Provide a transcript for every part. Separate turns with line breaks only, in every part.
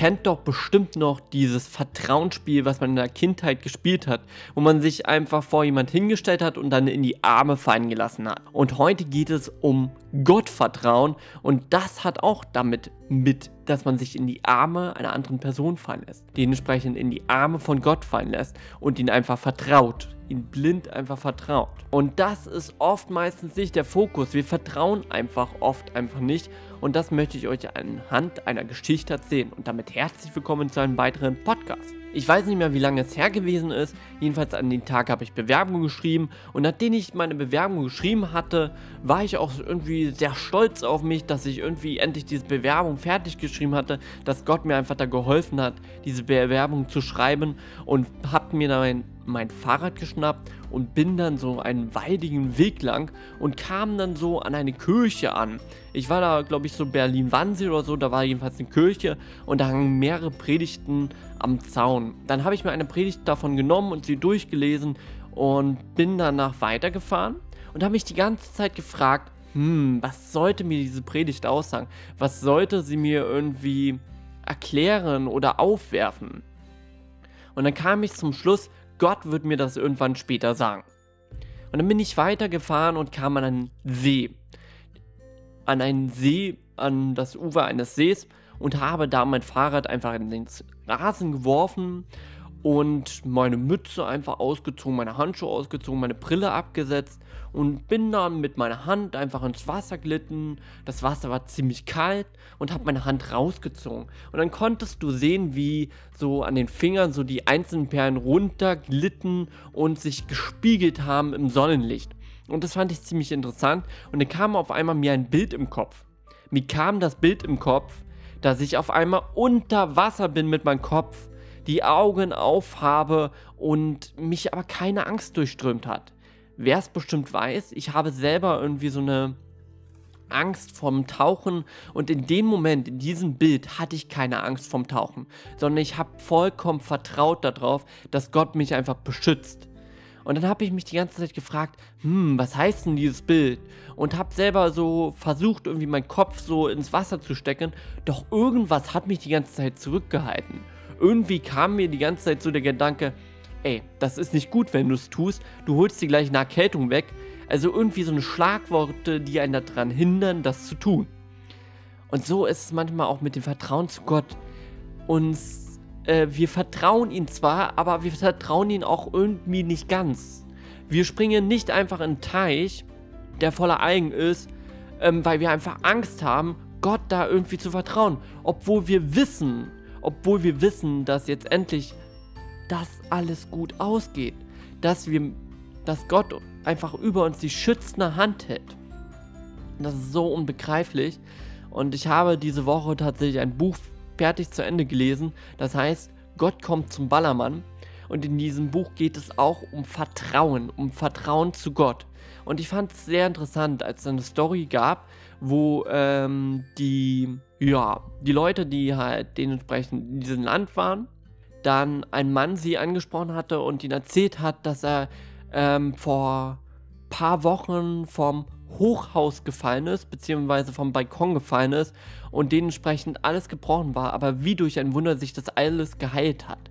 kennt doch bestimmt noch dieses Vertrauensspiel, was man in der Kindheit gespielt hat, wo man sich einfach vor jemand hingestellt hat und dann in die Arme fallen gelassen hat. Und heute geht es um Gottvertrauen und das hat auch damit mit, dass man sich in die Arme einer anderen Person fallen lässt. Dementsprechend in die Arme von Gott fallen lässt und ihn einfach vertraut ihn blind einfach vertraut. Und das ist oft meistens nicht der Fokus. Wir vertrauen einfach oft einfach nicht. Und das möchte ich euch anhand einer Geschichte erzählen. Und damit herzlich willkommen zu einem weiteren Podcast. Ich weiß nicht mehr, wie lange es her gewesen ist. Jedenfalls an den Tag habe ich Bewerbung geschrieben. Und nachdem ich meine Bewerbung geschrieben hatte, war ich auch irgendwie sehr stolz auf mich, dass ich irgendwie endlich diese Bewerbung fertig geschrieben hatte. Dass Gott mir einfach da geholfen hat, diese Bewerbung zu schreiben. Und habe mir dann mein Fahrrad geschnappt und bin dann so einen waldigen Weg lang und kam dann so an eine Kirche an. Ich war da, glaube ich, so Berlin-Wannsee oder so, da war jedenfalls eine Kirche und da hangen mehrere Predigten am Zaun. Dann habe ich mir eine Predigt davon genommen und sie durchgelesen und bin danach weitergefahren und habe mich die ganze Zeit gefragt, hm, was sollte mir diese Predigt aussagen? Was sollte sie mir irgendwie erklären oder aufwerfen? Und dann kam ich zum Schluss, Gott wird mir das irgendwann später sagen. Und dann bin ich weitergefahren und kam an einen See. An einen See, an das Ufer eines Sees und habe da mein Fahrrad einfach in den Rasen geworfen und meine Mütze einfach ausgezogen, meine Handschuhe ausgezogen, meine Brille abgesetzt und bin dann mit meiner Hand einfach ins Wasser glitten. Das Wasser war ziemlich kalt und habe meine Hand rausgezogen. Und dann konntest du sehen, wie so an den Fingern so die einzelnen Perlen runterglitten und sich gespiegelt haben im Sonnenlicht. Und das fand ich ziemlich interessant. Und dann kam auf einmal mir ein Bild im Kopf. Mir kam das Bild im Kopf, dass ich auf einmal unter Wasser bin mit meinem Kopf die Augen aufhabe und mich aber keine Angst durchströmt hat. Wer es bestimmt weiß, ich habe selber irgendwie so eine Angst vom Tauchen und in dem Moment, in diesem Bild, hatte ich keine Angst vom Tauchen, sondern ich habe vollkommen vertraut darauf, dass Gott mich einfach beschützt. Und dann habe ich mich die ganze Zeit gefragt, hm, was heißt denn dieses Bild? Und habe selber so versucht, irgendwie meinen Kopf so ins Wasser zu stecken, doch irgendwas hat mich die ganze Zeit zurückgehalten irgendwie kam mir die ganze Zeit so der Gedanke, ey, das ist nicht gut, wenn du es tust, du holst dir gleich eine Erkältung weg. Also irgendwie so eine Schlagworte, die einen daran hindern, das zu tun. Und so ist es manchmal auch mit dem Vertrauen zu Gott. Uns, äh, wir vertrauen ihm zwar, aber wir vertrauen ihm auch irgendwie nicht ganz. Wir springen nicht einfach in einen Teich, der voller Algen ist, ähm, weil wir einfach Angst haben, Gott da irgendwie zu vertrauen. Obwohl wir wissen, obwohl wir wissen, dass jetzt endlich das alles gut ausgeht, dass wir, dass Gott einfach über uns die schützende Hand hält. Das ist so unbegreiflich. Und ich habe diese Woche tatsächlich ein Buch fertig zu Ende gelesen. Das heißt, Gott kommt zum Ballermann. Und in diesem Buch geht es auch um Vertrauen, um Vertrauen zu Gott. Und ich fand es sehr interessant, als es eine Story gab, wo ähm, die, ja, die Leute, die halt dementsprechend in diesem Land waren, dann ein Mann sie angesprochen hatte und ihnen erzählt hat, dass er ähm, vor paar Wochen vom Hochhaus gefallen ist, beziehungsweise vom Balkon gefallen ist und dementsprechend alles gebrochen war, aber wie durch ein Wunder sich das alles geheilt hat.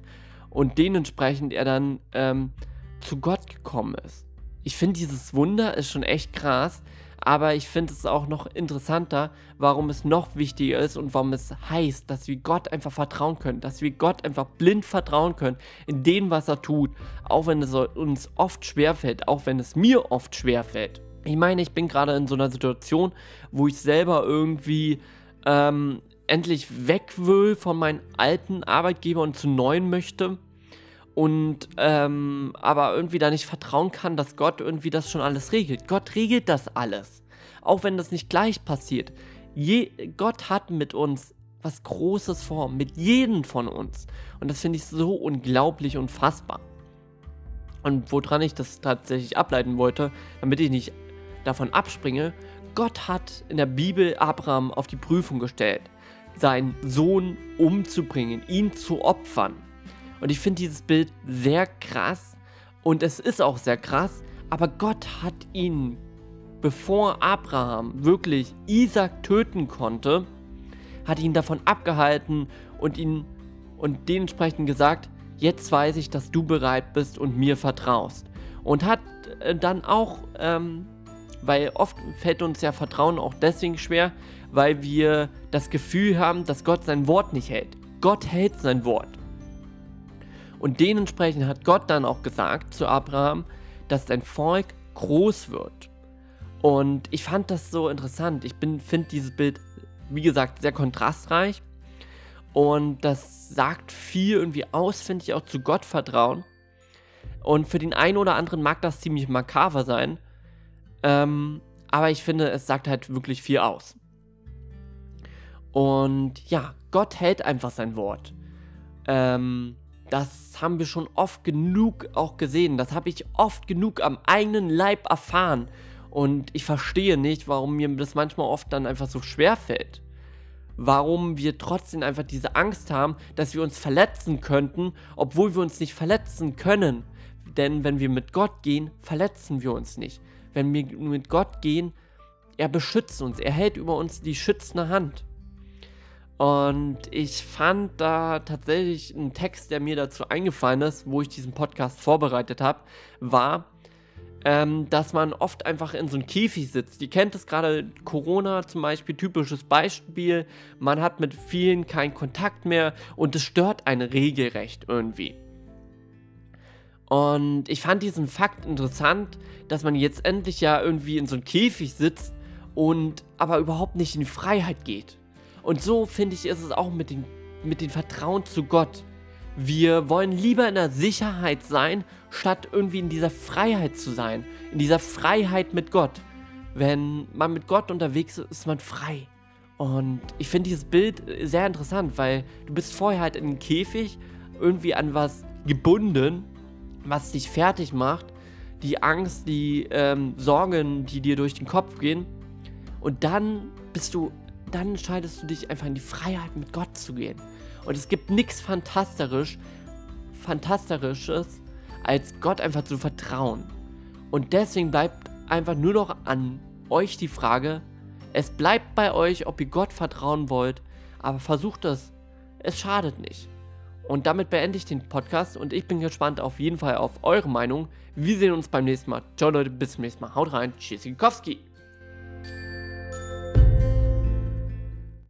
Und dementsprechend er dann ähm, zu Gott gekommen ist. Ich finde, dieses Wunder ist schon echt krass, aber ich finde es auch noch interessanter, warum es noch wichtiger ist und warum es heißt, dass wir Gott einfach vertrauen können, dass wir Gott einfach blind vertrauen können in dem, was er tut, auch wenn es uns oft schwerfällt, auch wenn es mir oft schwerfällt. Ich meine, ich bin gerade in so einer Situation, wo ich selber irgendwie ähm, endlich weg will von meinem alten Arbeitgeber und zu neuen möchte und ähm, aber irgendwie da nicht vertrauen kann, dass Gott irgendwie das schon alles regelt. Gott regelt das alles, auch wenn das nicht gleich passiert. Je, Gott hat mit uns was Großes vor, mit jedem von uns. Und das finde ich so unglaublich unfassbar. Und woran ich das tatsächlich ableiten wollte, damit ich nicht davon abspringe, Gott hat in der Bibel Abraham auf die Prüfung gestellt, seinen Sohn umzubringen, ihn zu opfern. Und ich finde dieses Bild sehr krass und es ist auch sehr krass, aber Gott hat ihn, bevor Abraham wirklich Isaac töten konnte, hat ihn davon abgehalten und ihn und dementsprechend gesagt, jetzt weiß ich, dass du bereit bist und mir vertraust. Und hat äh, dann auch, ähm, weil oft fällt uns ja Vertrauen auch deswegen schwer, weil wir das Gefühl haben, dass Gott sein Wort nicht hält. Gott hält sein Wort. Und dementsprechend hat Gott dann auch gesagt zu Abraham, dass sein Volk groß wird. Und ich fand das so interessant. Ich finde dieses Bild, wie gesagt, sehr kontrastreich. Und das sagt viel irgendwie aus, finde ich, auch zu Gottvertrauen. Und für den einen oder anderen mag das ziemlich makaber sein. Ähm, aber ich finde, es sagt halt wirklich viel aus. Und ja, Gott hält einfach sein Wort. Ähm, das haben wir schon oft genug auch gesehen. Das habe ich oft genug am eigenen Leib erfahren. Und ich verstehe nicht, warum mir das manchmal oft dann einfach so schwer fällt. Warum wir trotzdem einfach diese Angst haben, dass wir uns verletzen könnten, obwohl wir uns nicht verletzen können. Denn wenn wir mit Gott gehen, verletzen wir uns nicht. Wenn wir mit Gott gehen, er beschützt uns, er hält über uns die schützende Hand. Und ich fand da tatsächlich einen Text, der mir dazu eingefallen ist, wo ich diesen Podcast vorbereitet habe, war, ähm, dass man oft einfach in so einem Käfig sitzt. Ihr kennt es gerade, Corona zum Beispiel, typisches Beispiel. Man hat mit vielen keinen Kontakt mehr und es stört einen regelrecht irgendwie. Und ich fand diesen Fakt interessant, dass man jetzt endlich ja irgendwie in so einem Käfig sitzt und aber überhaupt nicht in die Freiheit geht. Und so finde ich, ist es auch mit dem, mit dem Vertrauen zu Gott. Wir wollen lieber in der Sicherheit sein, statt irgendwie in dieser Freiheit zu sein. In dieser Freiheit mit Gott. Wenn man mit Gott unterwegs ist, ist man frei. Und ich finde dieses Bild sehr interessant, weil du bist vorher halt in einem Käfig irgendwie an was gebunden, was dich fertig macht. Die Angst, die ähm, Sorgen, die dir durch den Kopf gehen. Und dann bist du dann entscheidest du dich einfach in die Freiheit mit Gott zu gehen. Und es gibt nichts fantastisch, Fantastisches, als Gott einfach zu vertrauen. Und deswegen bleibt einfach nur noch an euch die Frage, es bleibt bei euch, ob ihr Gott vertrauen wollt, aber versucht es. Es schadet nicht. Und damit beende ich den Podcast und ich bin gespannt auf jeden Fall auf eure Meinung. Wir sehen uns beim nächsten Mal. Ciao Leute, bis zum nächsten Mal. Haut rein. Tschüssikowski.